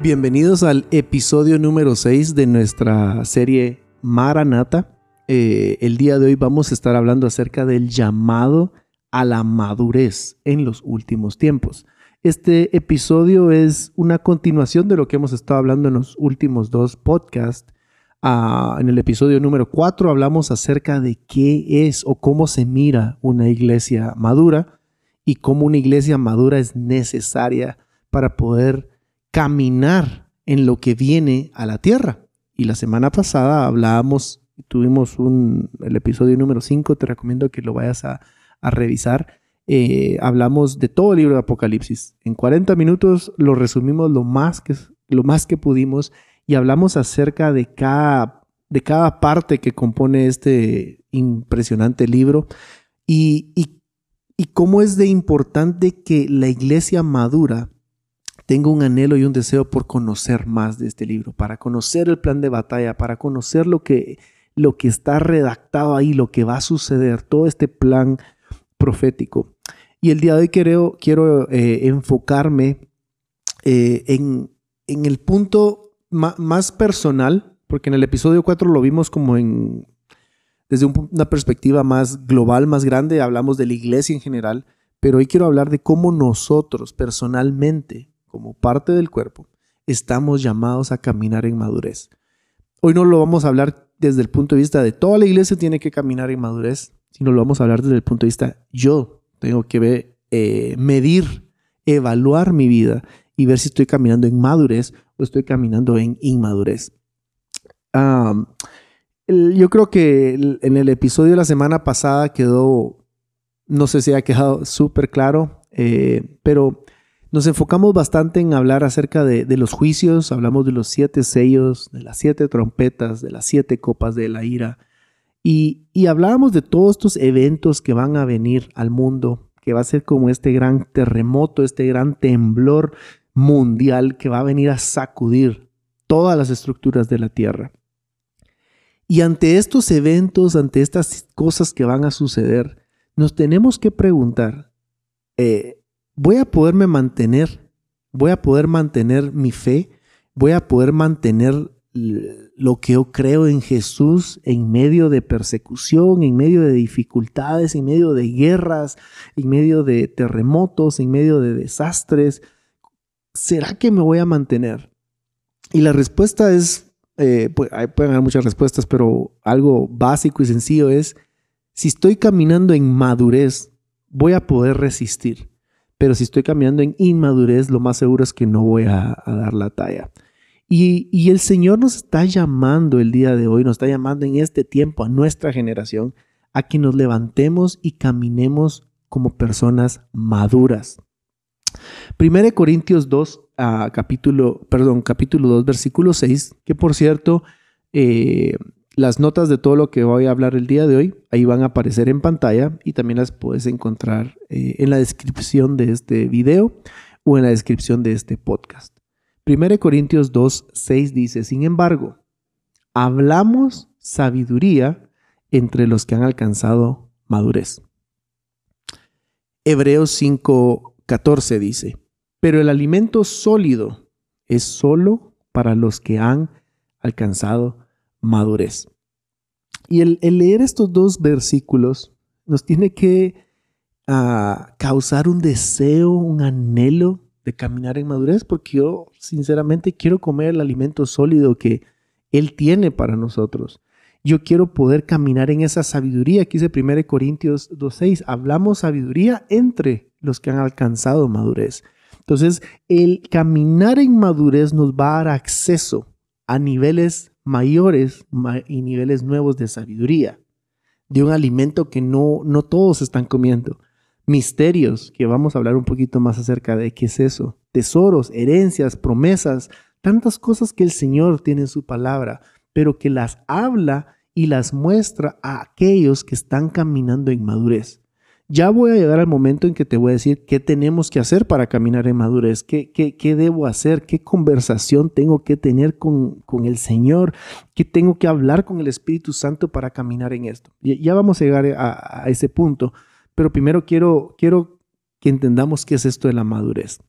Bienvenidos al episodio número 6 de nuestra serie Maranata. Eh, el día de hoy vamos a estar hablando acerca del llamado a la madurez en los últimos tiempos. Este episodio es una continuación de lo que hemos estado hablando en los últimos dos podcasts. Ah, en el episodio número 4 hablamos acerca de qué es o cómo se mira una iglesia madura y cómo una iglesia madura es necesaria para poder caminar en lo que viene a la tierra. Y la semana pasada hablábamos, tuvimos un, el episodio número 5, te recomiendo que lo vayas a, revisar. Eh, hablamos de todo el libro de Apocalipsis. En 40 minutos lo resumimos lo más que, lo más que pudimos y hablamos acerca de cada, de cada parte que compone este impresionante libro y, y, y cómo es de importante que la iglesia madura tengo un anhelo y un deseo por conocer más de este libro, para conocer el plan de batalla, para conocer lo que, lo que está redactado ahí, lo que va a suceder, todo este plan profético. Y el día de hoy quiero, quiero eh, enfocarme eh, en, en, el punto más personal, porque en el episodio 4 lo vimos como en, desde una perspectiva más global, más grande, hablamos de la iglesia en general, pero hoy quiero hablar de cómo nosotros personalmente como parte del cuerpo, estamos llamados a caminar en madurez. Hoy no lo vamos a hablar desde el punto de vista de toda la iglesia tiene que caminar en madurez, sino lo vamos a hablar desde el punto de vista yo tengo que ver, eh, medir, evaluar mi vida y ver si estoy caminando en madurez o estoy caminando en inmadurez. yo creo que en el episodio de la semana pasada quedó, no sé si ha quedado súper claro, eh, pero nos enfocamos bastante en hablar acerca de, los juicios, hablamos de los siete sellos, de las siete trompetas, de las siete copas de la ira, y, y hablábamos de todos estos eventos que van a venir al mundo, que va a ser como este gran terremoto, este gran temblor mundial que va a venir a sacudir todas las estructuras de la tierra. Y ante estos eventos, ante estas cosas que van a suceder, nos tenemos que preguntar, eh, voy a poderme mantener, voy a poder mantener mi fe, voy a poder mantener lo que yo creo en Jesús en medio de persecución, en medio de dificultades, en medio de guerras, en medio de terremotos, en medio de desastres. ¿Será que me voy a mantener? Y la respuesta es, eh, pues, pueden haber muchas respuestas, pero algo básico y sencillo es, si estoy caminando en madurez, voy a poder resistir. Pero si estoy caminando en inmadurez, lo más seguro es que no voy a, dar la talla. Y, y, el Señor nos está llamando el día de hoy, nos está llamando en este tiempo a nuestra generación a que nos levantemos y caminemos como personas maduras. 1 Corintios 2, ah, capítulo, perdón, capítulo 2, versículo 6, que por cierto, eh, las notas de todo lo que voy a hablar el día de hoy, ahí van a aparecer en pantalla y también las puedes encontrar eh, en la descripción de este video o en la descripción de este podcast. 1 Corintios 2, 6 dice, sin embargo, hablamos sabiduría entre los que han alcanzado madurez. Hebreos 5, 14 dice, pero el alimento sólido es solo para los que han alcanzado madurez. Y el, leer estos dos versículos nos tiene que ah, causar un deseo, un anhelo de caminar en madurez, porque yo sinceramente quiero comer el alimento sólido que Él tiene para nosotros. Yo quiero poder caminar en esa sabiduría. Aquí dice 1 Corintios 2.6, hablamos sabiduría entre los que han alcanzado madurez. Entonces, el caminar en madurez nos va a dar acceso a niveles mayores y niveles nuevos de sabiduría, de un alimento que no, no todos están comiendo. Misterios, que vamos a hablar un poquito más acerca de qué es eso. Tesoros, herencias, promesas, tantas cosas que el Señor tiene en su palabra, pero que las habla y las muestra a aquellos que están caminando en madurez. Ya voy a llegar al momento en que te voy a decir qué tenemos que hacer para caminar en madurez, qué, qué, debo hacer, qué conversación tengo que tener con, el Señor, qué tengo que hablar con el Espíritu Santo para caminar en esto. Ya vamos a llegar a, ese punto, pero primero quiero, quiero que entendamos qué es esto de la madurez.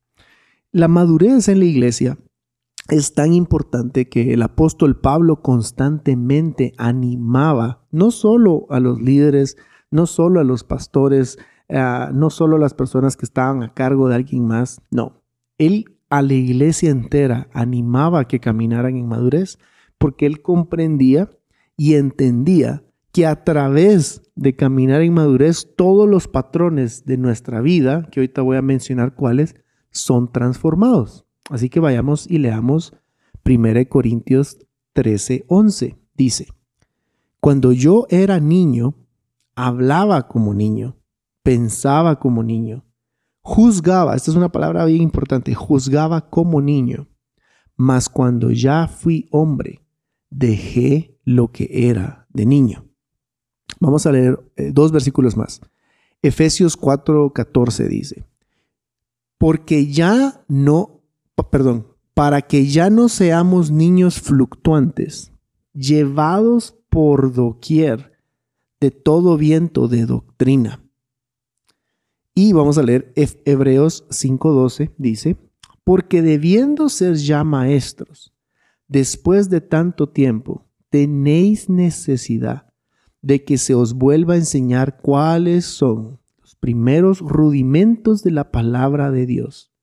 La madurez en la iglesia es tan importante que el apóstol Pablo constantemente animaba no solo a los líderes, no solo a los pastores, eh, no solo a las personas que estaban a cargo de alguien más, no. Él a la iglesia entera animaba a que caminaran en madurez porque él comprendía y entendía que a través de caminar en madurez todos los patrones de nuestra vida, que ahorita voy a mencionar cuáles, son transformados. Así que vayamos y leamos 1 Corintios 13, 11. Dice, cuando yo era niño, hablaba como niño, pensaba como niño, juzgaba, esta es una palabra bien importante, juzgaba como niño, mas cuando ya fui hombre, dejé lo que era de niño. Vamos a leer eh, dos versículos más. Efesios 4:14 dice, porque ya no, perdón, para que ya no seamos niños fluctuantes, llevados por doquier de todo viento de doctrina. Y vamos a leer Hebreos 5:12, dice, porque debiendo ser ya maestros, después de tanto tiempo, tenéis necesidad de que se os vuelva a enseñar cuáles son los primeros rudimentos de la palabra de Dios.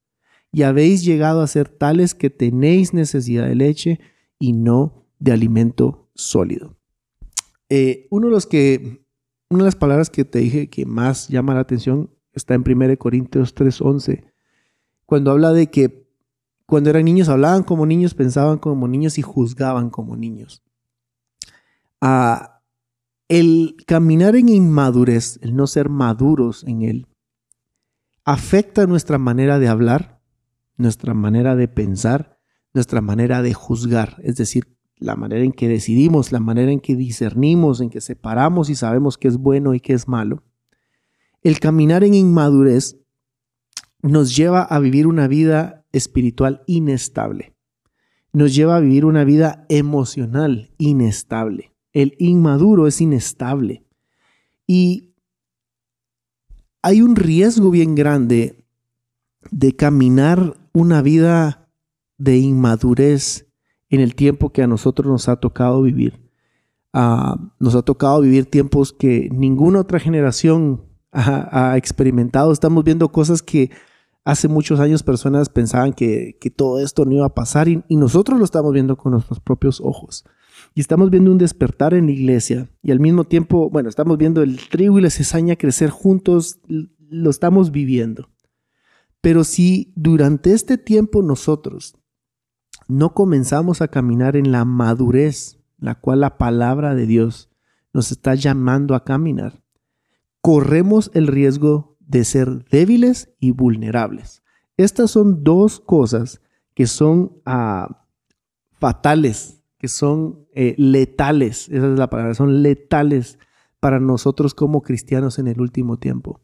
Y habéis llegado a ser tales que tenéis necesidad de leche y no de alimento sólido. Eh, uno de los que, una de las palabras que te dije que más llama la atención está en 1 Corintios 3:11, cuando habla de que cuando eran niños hablaban como niños, pensaban como niños y juzgaban como niños. Ah, el caminar en inmadurez, el no ser maduros en él, afecta nuestra manera de hablar, nuestra manera de pensar, nuestra manera de juzgar, es decir, la manera en que decidimos, la manera en que discernimos, en que separamos y sabemos qué es bueno y qué es malo. El caminar en inmadurez nos lleva a vivir una vida espiritual inestable, nos lleva a vivir una vida emocional inestable el inmaduro es inestable. Y hay un riesgo bien grande de caminar una vida de inmadurez en el tiempo que a nosotros nos ha tocado vivir. Ah, nos ha tocado vivir tiempos que ninguna otra generación ha, experimentado. Estamos viendo cosas que hace muchos años personas pensaban que, todo esto no iba a pasar y, y nosotros lo estamos viendo con nuestros propios ojos. Y estamos viendo un despertar en la iglesia y al mismo tiempo, bueno, estamos viendo el trigo y la cizaña crecer juntos, lo estamos viviendo. Pero si durante este tiempo nosotros no comenzamos a caminar en la madurez, la cual la palabra de Dios nos está llamando a caminar, corremos el riesgo de ser débiles y vulnerables. Estas son dos cosas que son ah, fatales que son eh, letales, esa es la palabra, son letales para nosotros como cristianos en el último tiempo,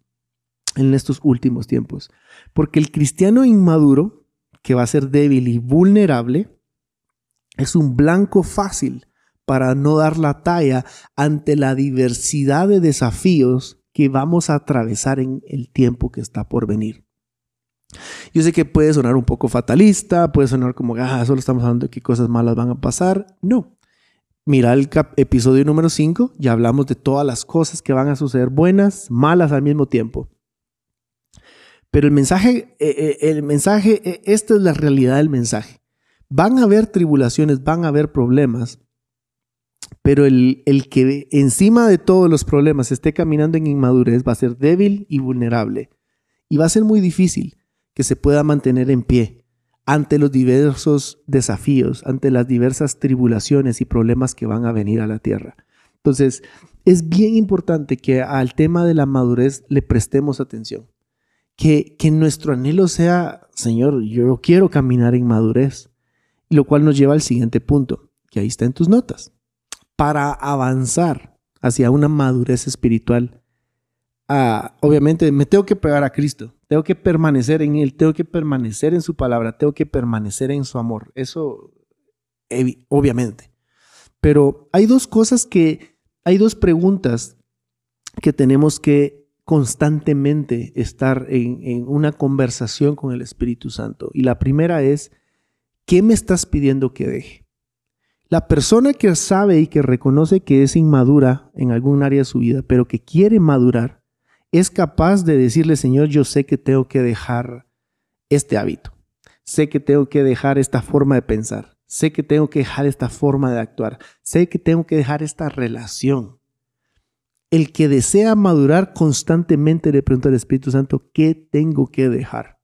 en estos últimos tiempos. Porque el cristiano inmaduro, que va a ser débil y vulnerable, es un blanco fácil para no dar la talla ante la diversidad de desafíos que vamos a atravesar en el tiempo que está por venir. Yo sé que puede sonar un poco fatalista, puede sonar como, ah, solo estamos hablando de qué cosas malas van a pasar. No. Mira el episodio número 5, ya hablamos de todas las cosas que van a suceder, buenas, malas al mismo tiempo. Pero el mensaje, eh, eh, el mensaje, eh, esta es la realidad del mensaje. Van a haber tribulaciones, van a haber problemas, pero el, el que encima de todos los problemas esté caminando en inmadurez va a ser débil y vulnerable. Y va a ser muy difícil que se pueda mantener en pie ante los diversos desafíos, ante las diversas tribulaciones y problemas que van a venir a la tierra. Entonces, es bien importante que al tema de la madurez le prestemos atención. Que, que nuestro anhelo sea, Señor, yo quiero caminar en madurez. Lo cual nos lleva al siguiente punto, que ahí está en tus notas. Para avanzar hacia una madurez espiritual, ah, obviamente me tengo que pegar a Cristo. Tengo que permanecer en Él, tengo que permanecer en su palabra, tengo que permanecer en su amor. Eso, obviamente. Pero hay dos cosas que, hay dos preguntas que tenemos que constantemente estar en, en una conversación con el Espíritu Santo. Y la primera es, ¿qué me estás pidiendo que deje? La persona que sabe y que reconoce que es inmadura en algún área de su vida, pero que quiere madurar, es capaz de decirle, Señor, yo sé que tengo que dejar este hábito, sé que tengo que dejar esta forma de pensar, sé que tengo que dejar esta forma de actuar, sé que tengo que dejar esta relación. El que desea madurar constantemente le pregunta al Espíritu Santo, ¿qué tengo que dejar?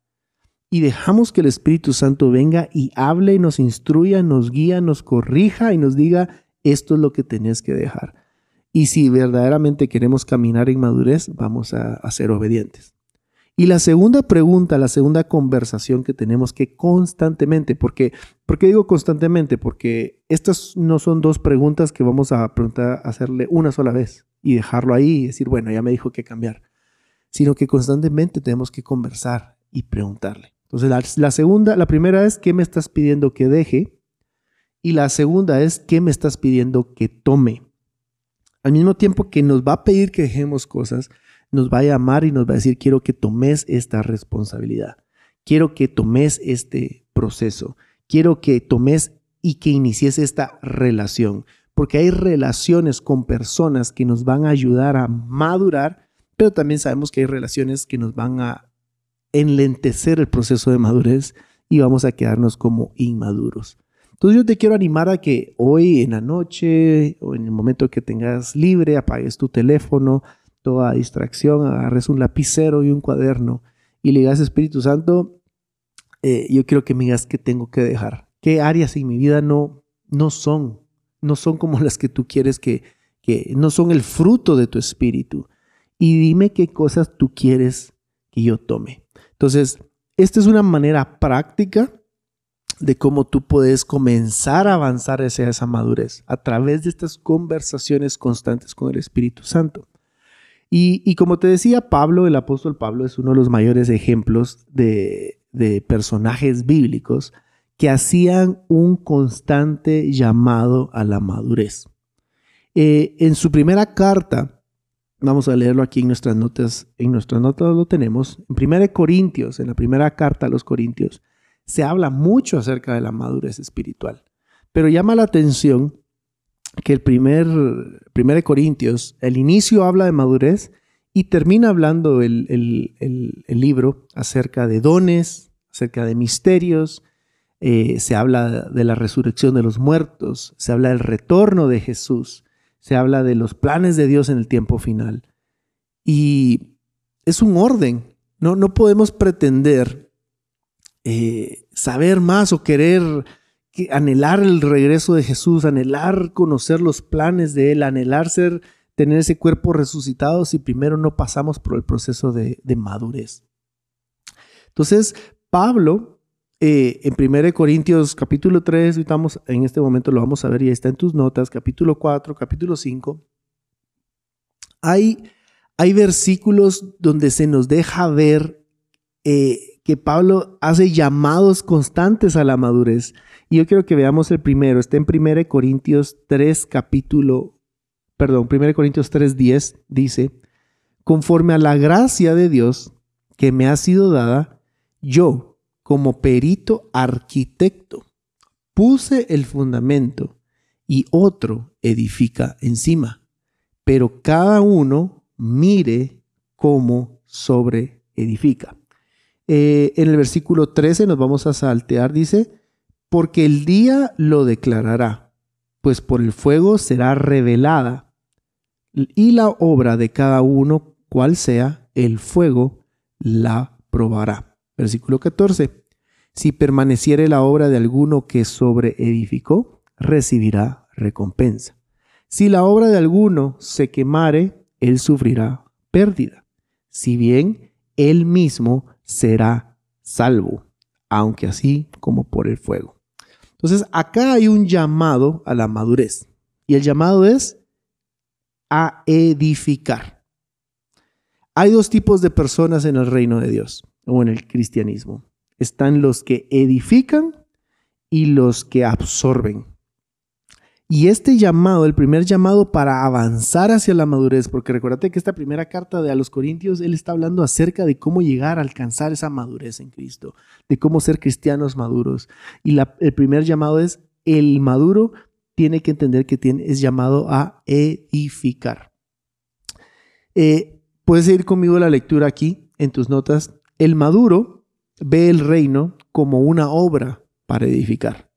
Y dejamos que el Espíritu Santo venga y hable y nos instruya, nos guía, nos corrija y nos diga, esto es lo que tenés que dejar. Y si verdaderamente queremos caminar en madurez, vamos a, ser obedientes. Y la segunda pregunta, la segunda conversación que tenemos que constantemente, porque, ¿por qué digo constantemente? Porque estas no son dos preguntas que vamos a hacerle una sola vez y dejarlo ahí y decir, bueno, ya me dijo que cambiar, sino que constantemente tenemos que conversar y preguntarle. Entonces, la, la segunda, la primera es, ¿qué me estás pidiendo que deje? Y la segunda es, ¿qué me estás pidiendo que tome? Al mismo tiempo que nos va a pedir que dejemos cosas, nos va a llamar y nos va a decir, quiero que tomes esta responsabilidad, quiero que tomes este proceso, quiero que tomes y que inicies esta relación, porque hay relaciones con personas que nos van a ayudar a madurar, pero también sabemos que hay relaciones que nos van a enlentecer el proceso de madurez y vamos a quedarnos como inmaduros. Entonces yo te quiero animar a que hoy en la noche o en el momento que tengas libre apagues tu teléfono, toda distracción, agarres un lapicero y un cuaderno y le digas, Espíritu Santo, eh, yo quiero que me digas qué tengo que dejar, qué áreas en mi vida no, no son, no son como las que tú quieres que, que no son el fruto de tu espíritu. Y dime qué cosas tú quieres que yo tome. Entonces, esta es una manera práctica de cómo tú puedes comenzar a avanzar hacia esa madurez a través de estas conversaciones constantes con el Espíritu Santo. Y, como te decía, Pablo, el apóstol Pablo, es uno de los mayores ejemplos de, personajes bíblicos que hacían un constante llamado a la madurez. Eh, en su primera carta, vamos a leerlo aquí en nuestras notas, en nuestras notas lo tenemos, en 1 Corintios, en la primera carta a los Corintios, se habla mucho acerca de la madurez espiritual, pero llama la atención que el primer, primer Corintios, el inicio habla de madurez y termina hablando el, libro acerca de dones, acerca de misterios, eh, se habla de la resurrección de los muertos, se habla del retorno de Jesús, se habla de los planes de Dios en el tiempo final. Y es un orden, no, no podemos pretender eh, saber más o querer anhelar el regreso de Jesús, anhelar conocer los planes de Él, anhelar ser, tener ese cuerpo resucitado si primero no pasamos por el proceso de, madurez. Entonces, Pablo, eh, en 1 Corintios capítulo 3, estamos, en este momento lo vamos a ver y está en tus notas, capítulo 4, capítulo 5, hay, hay versículos donde se nos deja ver eh, que Pablo hace llamados constantes a la madurez. Y yo quiero que veamos el primero. Está en 1 Corintios 3, capítulo, perdón, 1 Corintios 3, 10, dice, conforme a la gracia de Dios que me ha sido dada, yo, como perito arquitecto, puse el fundamento y otro edifica encima. Pero cada uno mire cómo sobre edifica. Eh, en el versículo 13 nos vamos a saltear, dice, porque el día lo declarará, pues por el fuego será revelada, y la obra de cada uno, cual sea, el fuego la probará. Versículo 14. Si permaneciere la obra de alguno que sobre edificó, recibirá recompensa. Si la obra de alguno se quemare, él sufrirá pérdida. Si bien él mismo será salvo, aunque así como por el fuego. Entonces, acá hay un llamado a la madurez. Y el llamado es a edificar. Hay dos tipos de personas en el reino de Dios o en el cristianismo. Están los que edifican y los que absorben. Y este llamado, el primer llamado para avanzar hacia la madurez, porque recuérdate que esta primera carta de a los Corintios, él está hablando acerca de cómo llegar a alcanzar esa madurez en Cristo, de cómo ser cristianos maduros. Y el primer llamado es, el maduro tiene que entender que tiene, es llamado a edificar. Eh, puedes ir conmigo la lectura aquí en tus notas. El maduro ve el reino como una obra para edificar.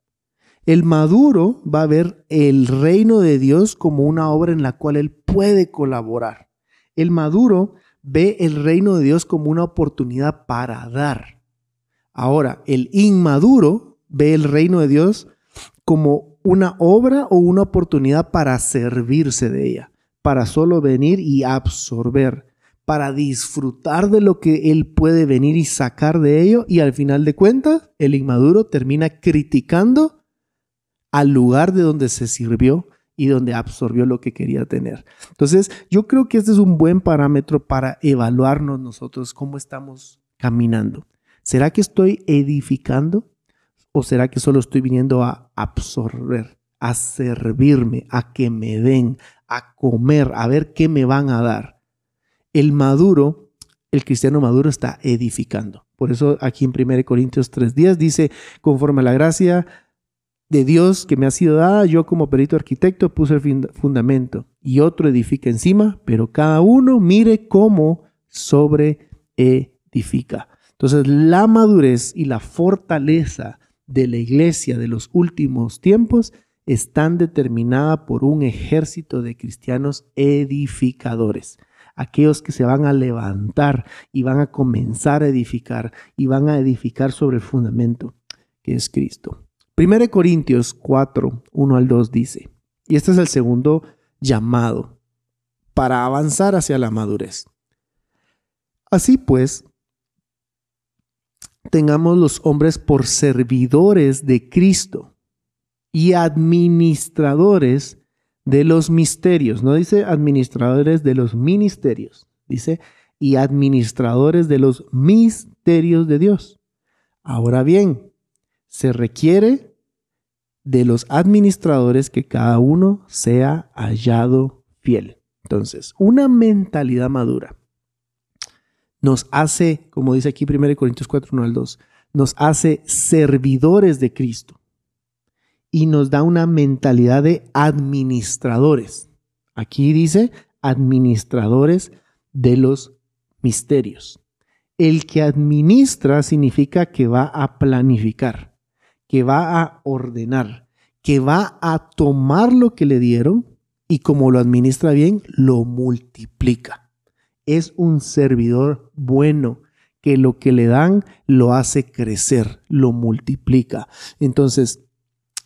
El maduro va a ver el reino de Dios como una obra en la cual él puede colaborar. El maduro ve el reino de Dios como una oportunidad para dar. Ahora, el inmaduro ve el reino de Dios como una obra o una oportunidad para servirse de ella, para solo venir y absorber, para disfrutar de lo que él puede venir y sacar de ello y al final de cuentas el inmaduro termina criticando al lugar de donde se sirvió y donde absorbió lo que quería tener. Entonces, yo creo que este es un buen parámetro para evaluarnos nosotros cómo estamos caminando. ¿Será que estoy edificando o será que solo estoy viniendo a absorber, a servirme, a que me den, a comer, a ver qué me van a dar? El maduro, el cristiano maduro está edificando. Por eso aquí en 1 Corintios 3.10 dice, conforme a la gracia de Dios que me ha sido dada, yo como perito arquitecto puse el fundamento y otro edifica encima, pero cada uno mire cómo sobre edifica. Entonces, la madurez y la fortaleza de la iglesia de los últimos tiempos están determinadas por un ejército de cristianos edificadores. Aquellos que se van a levantar y van a comenzar a edificar y van a edificar sobre el fundamento que es Cristo. 1 Corintios 4, 1 al 2 dice, y este es el segundo llamado para avanzar hacia la madurez. Así pues, tengamos los hombres por servidores de Cristo y administradores de los misterios. No dice administradores de los ministerios, dice y administradores de los misterios de Dios. Ahora bien, se requiere de los administradores que cada uno sea hallado fiel. Entonces, una mentalidad madura nos hace, como dice aquí 1 Corintios 4, 1 al 2, nos hace servidores de Cristo y nos da una mentalidad de administradores. Aquí dice administradores de los misterios. El que administra significa que va a planificar que va a ordenar, que va a tomar lo que le dieron y como lo administra bien, lo multiplica. Es un servidor bueno que lo que le dan lo hace crecer, lo multiplica. Entonces,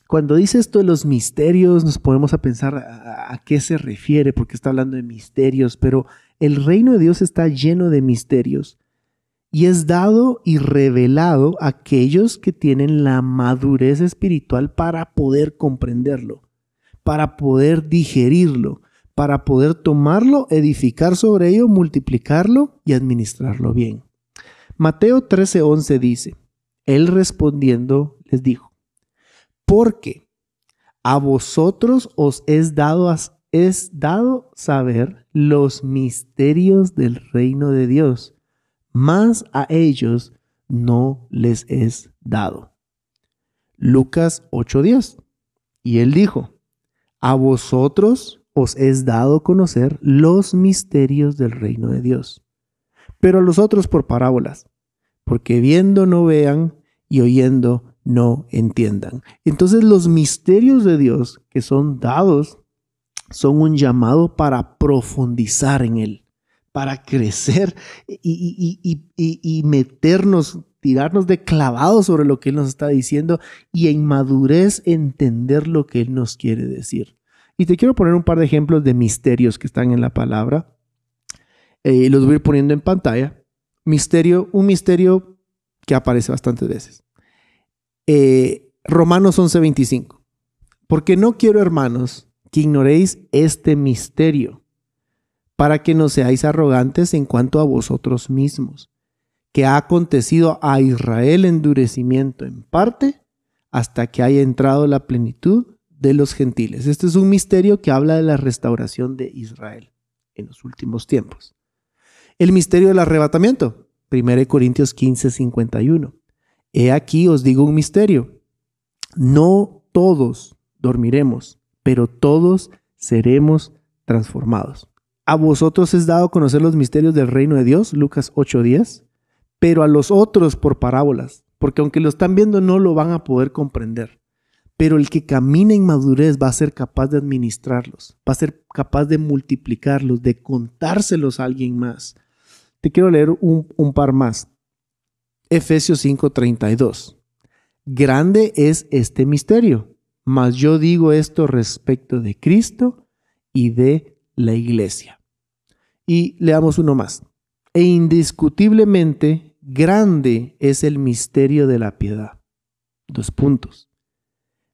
cuando dice esto de los misterios, nos ponemos a pensar a, a, qué se refiere, porque está hablando de misterios, pero el reino de Dios está lleno de misterios y es dado y revelado a aquellos que tienen la madurez espiritual para poder comprenderlo, para poder digerirlo, para poder tomarlo, edificar sobre ello, multiplicarlo y administrarlo bien. Mateo 13:11 dice, Él respondiendo les dijo, porque a vosotros os es dado, es dado saber los misterios del reino de Dios más a ellos no les es dado. Lucas 8:10. Y él dijo, a vosotros os es dado conocer los misterios del reino de Dios, pero a los otros por parábolas, porque viendo no vean y oyendo no entiendan. Entonces los misterios de Dios que son dados son un llamado para profundizar en él para crecer y, meternos, tirarnos de clavados sobre lo que Él nos está diciendo y en madurez entender lo que Él nos quiere decir. Y te quiero poner un par de ejemplos de misterios que están en la palabra. Eh, los voy a ir poniendo en pantalla. Misterio, un misterio que aparece bastantes veces. Eh, Romanos 11:25. Porque no quiero, hermanos, que ignoréis este misterio para que no seáis arrogantes en cuanto a vosotros mismos, que ha acontecido a Israel endurecimiento en parte hasta que haya entrado la plenitud de los gentiles. Este es un misterio que habla de la restauración de Israel en los últimos tiempos. El misterio del arrebatamiento, 1 Corintios 15, 51. He aquí os digo un misterio. No todos dormiremos, pero todos seremos transformados. A vosotros es dado conocer los misterios del reino de Dios, Lucas 8:10, pero a los otros por parábolas, porque aunque lo están viendo no lo van a poder comprender. Pero el que camina en madurez va a ser capaz de administrarlos, va a ser capaz de multiplicarlos, de contárselos a alguien más. Te quiero leer un, un par más. Efesios 5:32. Grande es este misterio, mas yo digo esto respecto de Cristo y de la iglesia. Y leamos uno más. E indiscutiblemente grande es el misterio de la piedad. Dos puntos.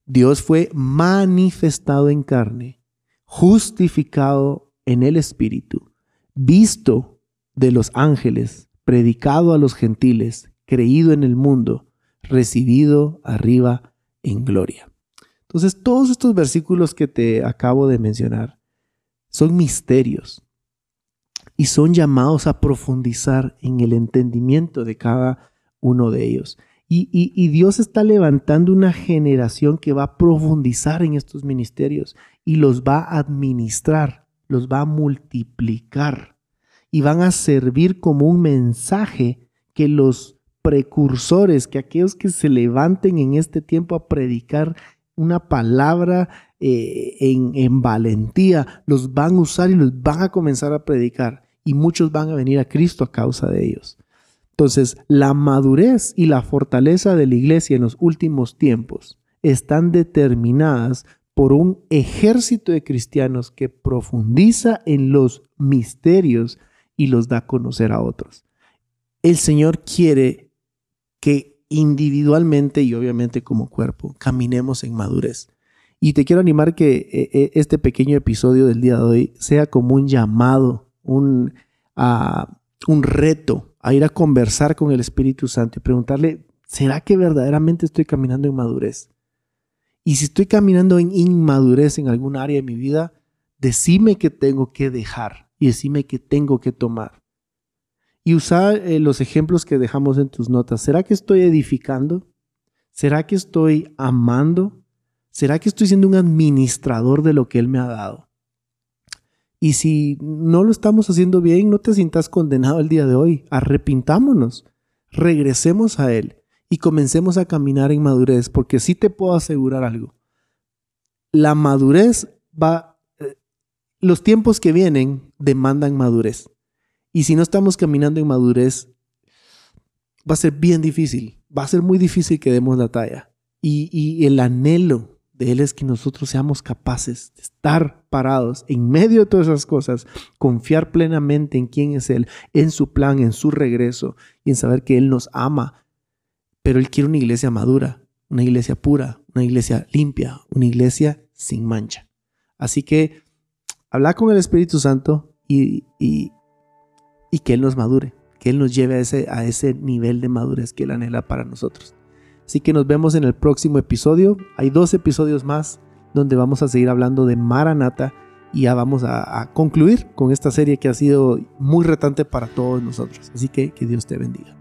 Dios fue manifestado en carne, justificado en el Espíritu, visto de los ángeles, predicado a los gentiles, creído en el mundo, recibido arriba en gloria. Entonces, todos estos versículos que te acabo de mencionar son misterios y son llamados a profundizar en el entendimiento de cada uno de ellos. Y, y, Dios está levantando una generación que va a profundizar en estos ministerios y los va a administrar, los va a multiplicar y van a servir como un mensaje que los precursores, que aquellos que se levanten en este tiempo a predicar una palabra eh, en, en valentía, los van a usar y los van a comenzar a predicar. Y muchos van a venir a Cristo a causa de ellos. Entonces, la madurez y la fortaleza de la iglesia en los últimos tiempos están determinadas por un ejército de cristianos que profundiza en los misterios y los da a conocer a otros. El Señor quiere que individualmente y obviamente como cuerpo caminemos en madurez. Y te quiero animar que eh, eh, este pequeño episodio del día de hoy sea como un llamado, un, ah, un reto a ir a conversar con el Espíritu Santo y preguntarle, ¿será que verdaderamente estoy caminando en madurez? Y si estoy caminando en inmadurez en algún área de mi vida, decime que tengo que dejar y decime que tengo que tomar y usar eh, los ejemplos que dejamos en tus notas. ¿Será que estoy edificando? ¿Será que estoy amando? ¿Será que estoy siendo un administrador de lo que Él me ha dado? Y si no lo estamos haciendo bien, no te sientas condenado el día de hoy. Arrepintámonos, regresemos a Él y comencemos a caminar en madurez, porque sí te puedo asegurar algo. La madurez va, eh, los tiempos que vienen demandan madurez. Y si no estamos caminando en madurez, va a ser bien difícil. Va a ser muy difícil que demos la talla. Y, el anhelo de Él es que nosotros seamos capaces de estar parados en medio de todas esas cosas, confiar plenamente en quién es Él, en su plan, en su regreso y en saber que Él nos ama. Pero Él quiere una iglesia madura, una iglesia pura, una iglesia limpia, una iglesia sin mancha. Así que habla con el Espíritu Santo y, y que Él nos madure, que Él nos lleve a ese, a ese nivel de madurez que Él anhela para nosotros. Así que nos vemos en el próximo episodio. Hay dos episodios más donde vamos a seguir hablando de Maranata y ya vamos a, a concluir con esta serie que ha sido muy retante para todos nosotros. Así que que Dios te bendiga.